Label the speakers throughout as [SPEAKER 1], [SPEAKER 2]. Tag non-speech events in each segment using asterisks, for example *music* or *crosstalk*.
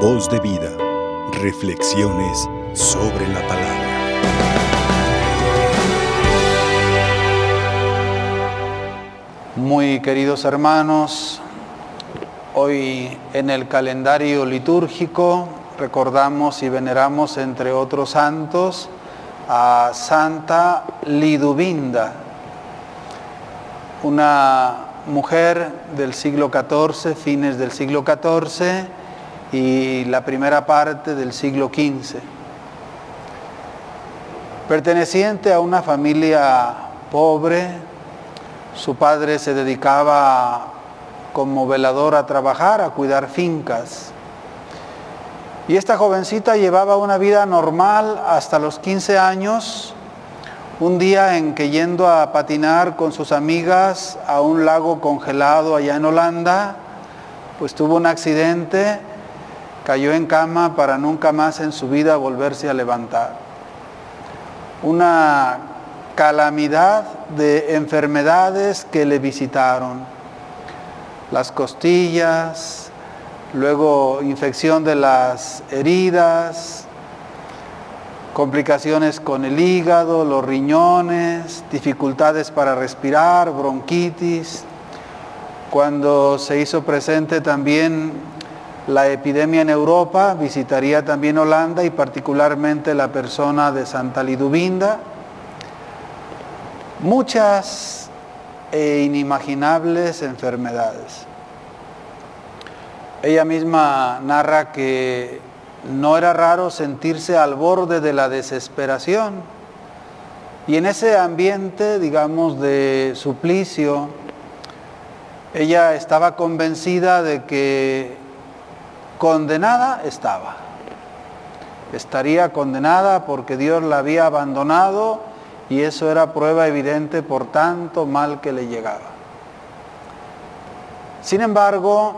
[SPEAKER 1] Voz de vida. Reflexiones sobre la palabra.
[SPEAKER 2] Muy queridos hermanos, hoy en el calendario litúrgico recordamos y veneramos entre otros santos a Santa Lidubinda, una mujer del siglo XIV, fines del siglo XIV y la primera parte del siglo XV. Perteneciente a una familia pobre, su padre se dedicaba como velador a trabajar, a cuidar fincas. Y esta jovencita llevaba una vida normal hasta los 15 años, un día en que yendo a patinar con sus amigas a un lago congelado allá en Holanda, pues tuvo un accidente, cayó en cama para nunca más en su vida volverse a levantar. Una calamidad de enfermedades que le visitaron. Las costillas, luego infección de las heridas, complicaciones con el hígado, los riñones, dificultades para respirar, bronquitis. Cuando se hizo presente también la epidemia en Europa, visitaría también Holanda y particularmente la persona de Santa Lidubinda. Muchas e inimaginables enfermedades. Ella misma narra que no era raro sentirse al borde de la desesperación. Y en ese ambiente, digamos, de suplicio, ella estaba convencida de que condenada estaba. Estaría condenada porque Dios la había abandonado y eso era prueba evidente por tanto mal que le llegaba. Sin embargo,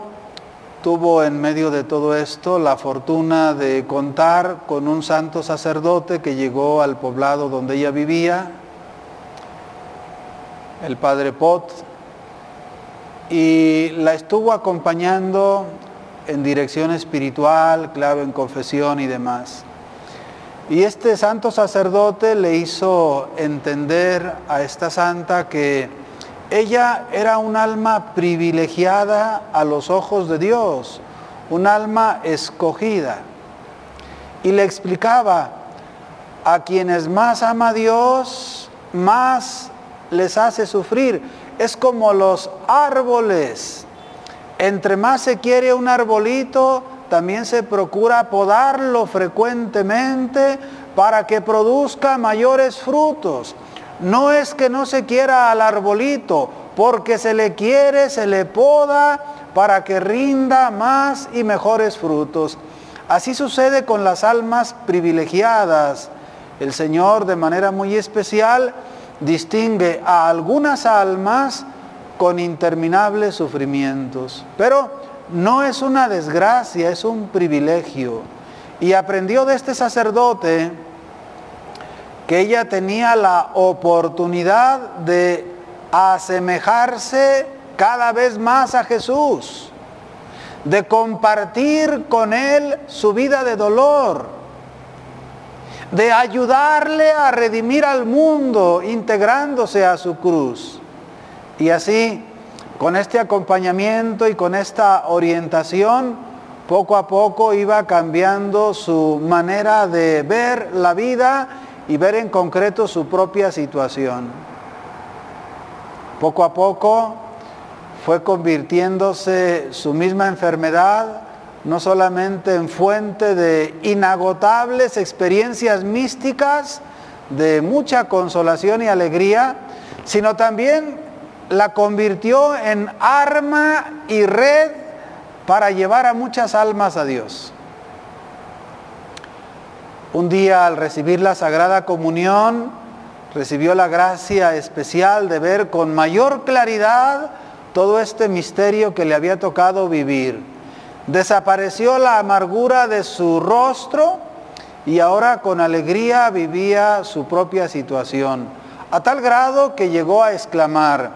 [SPEAKER 2] tuvo en medio de todo esto la fortuna de contar con un santo sacerdote que llegó al poblado donde ella vivía, el padre Pot, y la estuvo acompañando en dirección espiritual, claro, en confesión y demás. Y este santo sacerdote le hizo entender a esta santa que ella era un alma privilegiada a los ojos de Dios, un alma escogida. Y le explicaba, a quienes más ama Dios, más les hace sufrir. Es como los árboles. Entre más se quiere un arbolito, también se procura podarlo frecuentemente para que produzca mayores frutos. No es que no se quiera al arbolito, porque se le quiere, se le poda para que rinda más y mejores frutos. Así sucede con las almas privilegiadas. El Señor de manera muy especial distingue a algunas almas con interminables sufrimientos. Pero no es una desgracia, es un privilegio. Y aprendió de este sacerdote que ella tenía la oportunidad de asemejarse cada vez más a Jesús, de compartir con Él su vida de dolor, de ayudarle a redimir al mundo integrándose a su cruz. Y así con este acompañamiento y con esta orientación, poco a poco iba cambiando su manera de ver la vida y ver en concreto su propia situación. Poco a poco fue convirtiéndose su misma enfermedad no solamente en fuente de inagotables experiencias místicas, de mucha consolación y alegría, sino también la convirtió en arma y red para llevar a muchas almas a Dios. Un día al recibir la Sagrada Comunión, recibió la gracia especial de ver con mayor claridad todo este misterio que le había tocado vivir. Desapareció la amargura de su rostro y ahora con alegría vivía su propia situación, a tal grado que llegó a exclamar,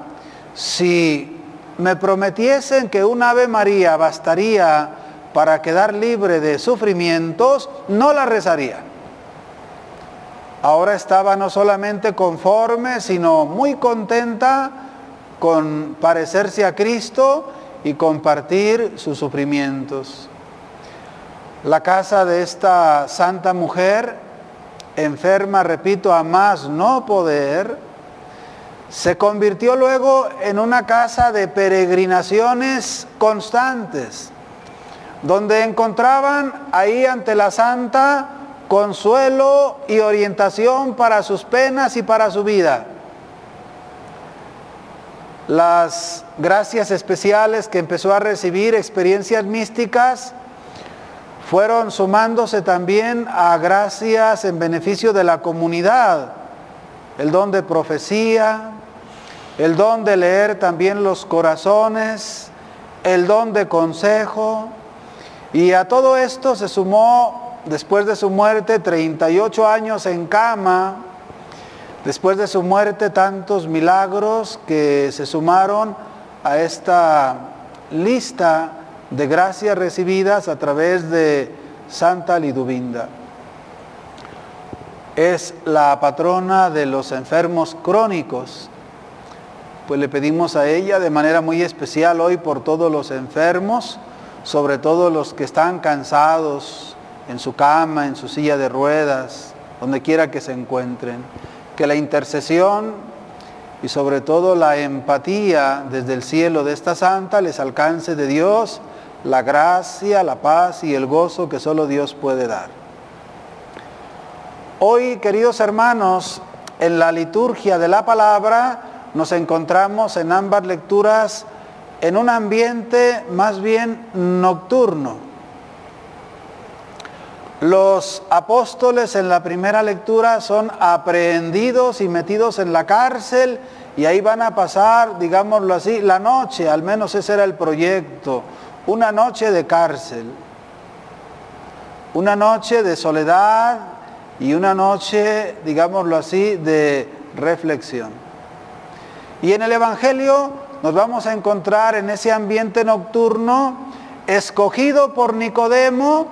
[SPEAKER 2] si me prometiesen que un Ave María bastaría para quedar libre de sufrimientos, no la rezaría. Ahora estaba no solamente conforme, sino muy contenta con parecerse a Cristo y compartir sus sufrimientos. La casa de esta santa mujer, enferma, repito, a más no poder, se convirtió luego en una casa de peregrinaciones constantes, donde encontraban ahí ante la santa consuelo y orientación para sus penas y para su vida. Las gracias especiales que empezó a recibir, experiencias místicas, fueron sumándose también a gracias en beneficio de la comunidad, el don de profecía, el don de leer también los corazones, el don de consejo. Y a todo esto se sumó, después de su muerte, 38 años en cama, después de su muerte, tantos milagros que se sumaron a esta lista de gracias recibidas a través de Santa Lidubinda. Es la patrona de los enfermos crónicos pues le pedimos a ella de manera muy especial hoy por todos los enfermos, sobre todo los que están cansados en su cama, en su silla de ruedas, donde quiera que se encuentren, que la intercesión y sobre todo la empatía desde el cielo de esta santa les alcance de Dios la gracia, la paz y el gozo que solo Dios puede dar. Hoy, queridos hermanos, en la liturgia de la palabra, nos encontramos en ambas lecturas en un ambiente más bien nocturno. Los apóstoles en la primera lectura son aprehendidos y metidos en la cárcel y ahí van a pasar, digámoslo así, la noche, al menos ese era el proyecto, una noche de cárcel, una noche de soledad y una noche, digámoslo así, de reflexión. Y en el Evangelio nos vamos a encontrar en ese ambiente nocturno escogido por Nicodemo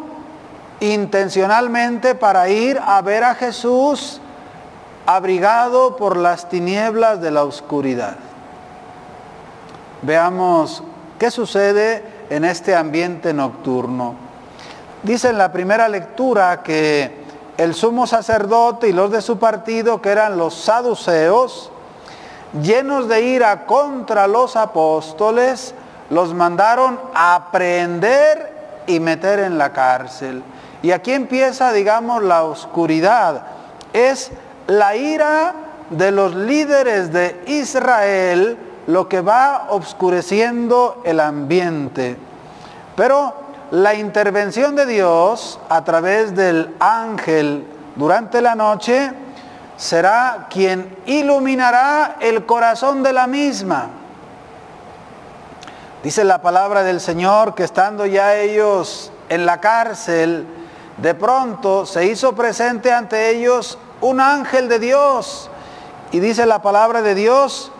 [SPEAKER 2] intencionalmente para ir a ver a Jesús abrigado por las tinieblas de la oscuridad. Veamos qué sucede en este ambiente nocturno. Dice en la primera lectura que el sumo sacerdote y los de su partido, que eran los saduceos, llenos de ira contra los apóstoles, los mandaron a prender y meter en la cárcel. Y aquí empieza, digamos, la oscuridad. Es la ira de los líderes de Israel lo que va obscureciendo el ambiente. Pero la intervención de Dios a través del ángel durante la noche será quien iluminará el corazón de la misma. Dice la palabra del Señor que estando ya ellos en la cárcel, de pronto se hizo presente ante ellos un ángel de Dios. Y dice la palabra de Dios,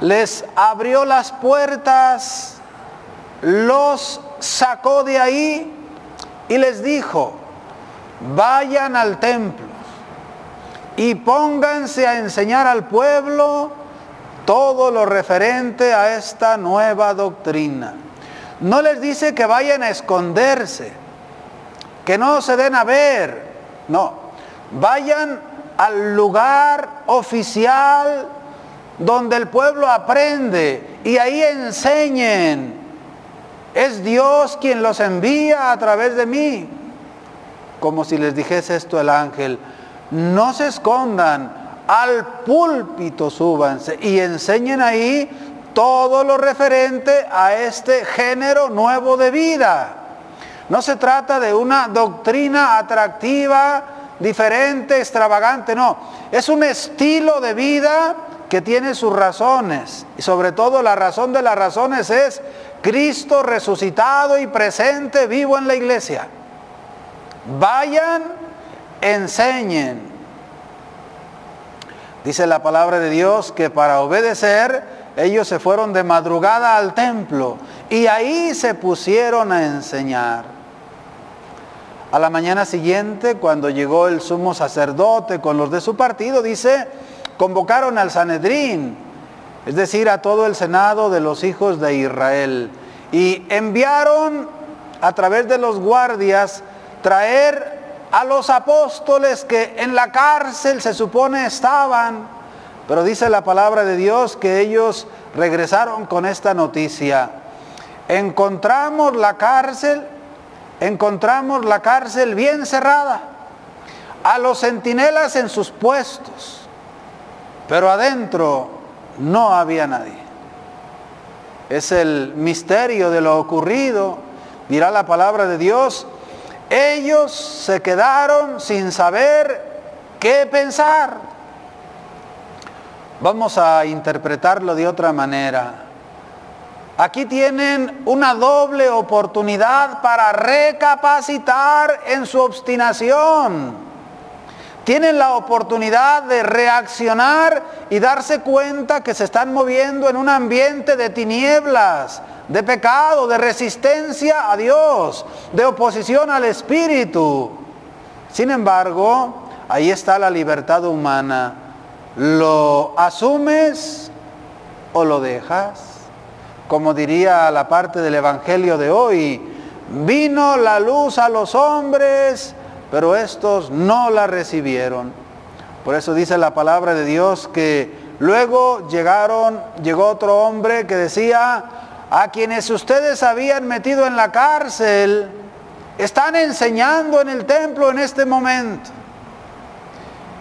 [SPEAKER 2] les abrió las puertas, los sacó de ahí y les dijo, vayan al templo y pónganse a enseñar al pueblo todo lo referente a esta nueva doctrina. No les dice que vayan a esconderse, que no se den a ver, no, vayan al lugar oficial donde el pueblo aprende y ahí enseñen. Es Dios quien los envía a través de mí. Como si les dijese esto el ángel, no se escondan, al púlpito súbanse y enseñen ahí todo lo referente a este género nuevo de vida. No se trata de una doctrina atractiva, diferente, extravagante, no. Es un estilo de vida que tiene sus razones. Y sobre todo la razón de las razones es Cristo resucitado y presente, vivo en la iglesia. Vayan enseñen. Dice la palabra de Dios que para obedecer ellos se fueron de madrugada al templo y ahí se pusieron a enseñar. A la mañana siguiente, cuando llegó el sumo sacerdote con los de su partido, dice, convocaron al Sanedrín, es decir, a todo el senado de los hijos de Israel, y enviaron a través de los guardias traer a los apóstoles que en la cárcel se supone estaban, pero dice la palabra de Dios que ellos regresaron con esta noticia. Encontramos la cárcel, encontramos la cárcel bien cerrada, a los centinelas en sus puestos, pero adentro no había nadie. Es el misterio de lo ocurrido, dirá la palabra de Dios, ellos se quedaron sin saber qué pensar. Vamos a interpretarlo de otra manera. Aquí tienen una doble oportunidad para recapacitar en su obstinación. Tienen la oportunidad de reaccionar y darse cuenta que se están moviendo en un ambiente de tinieblas, de pecado, de resistencia a Dios, de oposición al Espíritu. Sin embargo, ahí está la libertad humana. ¿Lo asumes o lo dejas? Como diría la parte del Evangelio de hoy, vino la luz a los hombres, pero estos no la recibieron. Por eso dice la palabra de Dios que luego llegaron, llegó otro hombre que decía, a quienes ustedes habían metido en la cárcel, están enseñando en el templo en este momento.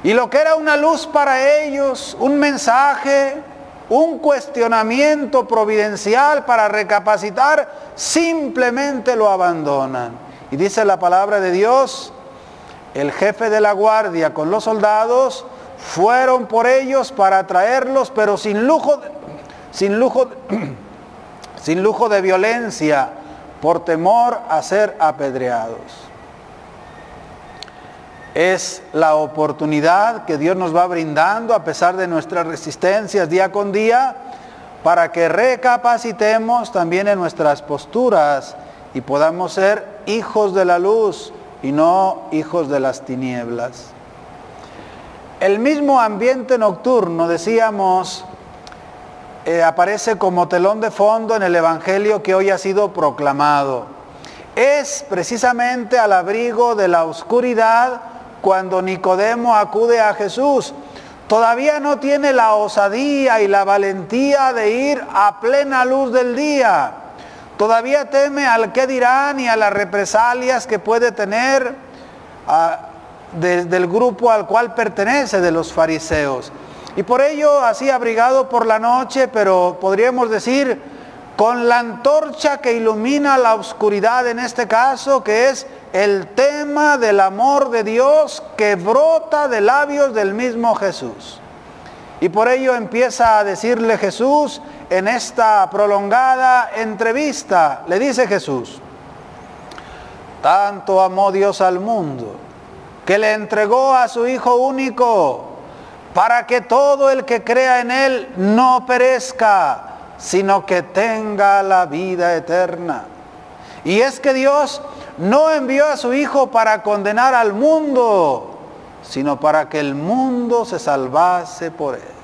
[SPEAKER 2] Y lo que era una luz para ellos, un mensaje, un cuestionamiento providencial para recapacitar, simplemente lo abandonan. Y dice la palabra de Dios, el jefe de la guardia con los soldados fueron por ellos para traerlos, pero sin lujo, sin lujo, *clears throat* sin lujo de violencia, por temor a ser apedreados. Es la oportunidad que Dios nos va brindando a pesar de nuestras resistencias día con día para que recapacitemos también en nuestras posturas y podamos ser hijos de la luz y no hijos de las tinieblas. El mismo ambiente nocturno, decíamos, eh, aparece como telón de fondo en el Evangelio que hoy ha sido proclamado. Es precisamente al abrigo de la oscuridad cuando Nicodemo acude a Jesús. Todavía no tiene la osadía y la valentía de ir a plena luz del día. Todavía teme al qué dirán y a las represalias que puede tener desde el grupo al cual pertenece de los fariseos. Y por ello, así abrigado por la noche, pero podríamos decir, con la antorcha que ilumina la oscuridad en este caso, que es el tema del amor de Dios que brota de labios del mismo Jesús. Y por ello empieza a decirle Jesús en esta prolongada entrevista, le dice Jesús, tanto amó Dios al mundo, que le entregó a su Hijo único, para que todo el que crea en Él no perezca, sino que tenga la vida eterna. Y es que Dios no envió a su Hijo para condenar al mundo, sino para que el mundo se salvase por Él.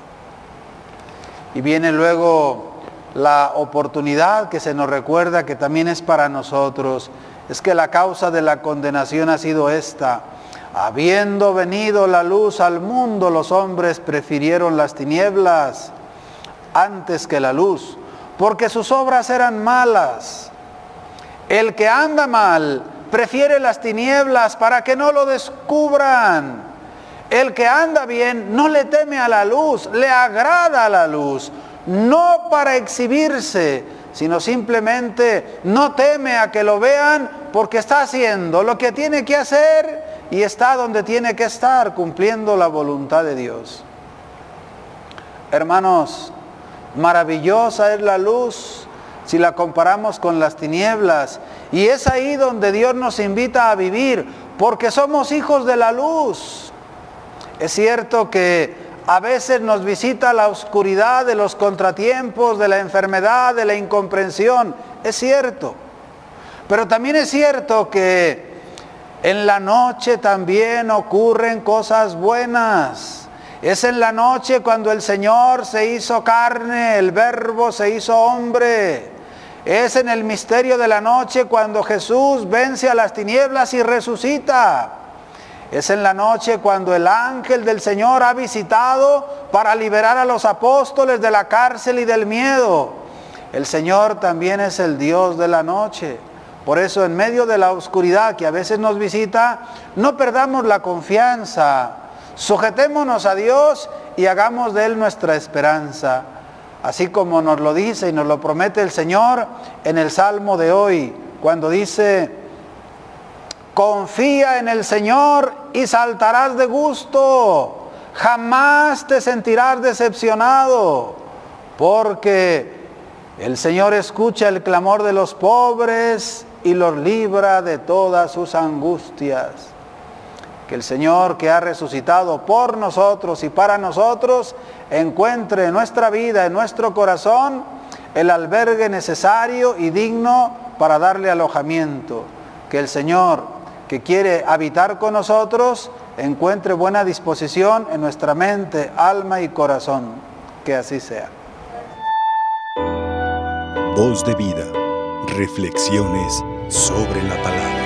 [SPEAKER 2] Y viene luego la oportunidad que se nos recuerda que también es para nosotros. Es que la causa de la condenación ha sido esta Habiendo venido la luz al mundo, los hombres prefirieron las tinieblas antes que la luz, porque sus obras eran malas. El que anda mal prefiere las tinieblas para que no lo descubran. El que anda bien no le teme a la luz, le agrada la luz, no para exhibirse, sino simplemente no teme a que lo vean porque está haciendo lo que tiene que hacer y está donde tiene que estar cumpliendo la voluntad de Dios. Hermanos, maravillosa es la luz si la comparamos con las tinieblas. Y es ahí donde Dios nos invita a vivir, porque somos hijos de la luz. Es cierto que A veces nos visita la oscuridad de los contratiempos, de la enfermedad, de la incomprensión. Es cierto. Pero también es cierto que en la noche también ocurren cosas buenas. Es en la noche cuando el Señor se hizo carne, el verbo se hizo hombre. Es en el misterio de la noche cuando Jesús vence a las tinieblas y resucita. Es en la noche cuando el ángel del Señor ha visitado para liberar a los apóstoles de la cárcel y del miedo. El Señor también es el Dios de la noche. Por eso en medio de la oscuridad que a veces nos visita, no perdamos la confianza. Sujetémonos a Dios y hagamos de Él nuestra esperanza. Así como nos lo dice y nos lo promete el Señor en el Salmo de hoy, cuando dice, Confía en el Señor y saltarás de gusto. Jamás te sentirás decepcionado, porque el Señor escucha el clamor de los pobres y los libra de todas sus angustias. Que el Señor que ha resucitado por nosotros y para nosotros encuentre en nuestra vida, en nuestro corazón, el albergue necesario y digno para darle alojamiento. Que el Señor que quiere habitar con nosotros encuentre buena disposición en nuestra mente, alma y corazón. Que así sea.
[SPEAKER 1] Voz de vida. Reflexiones sobre la palabra.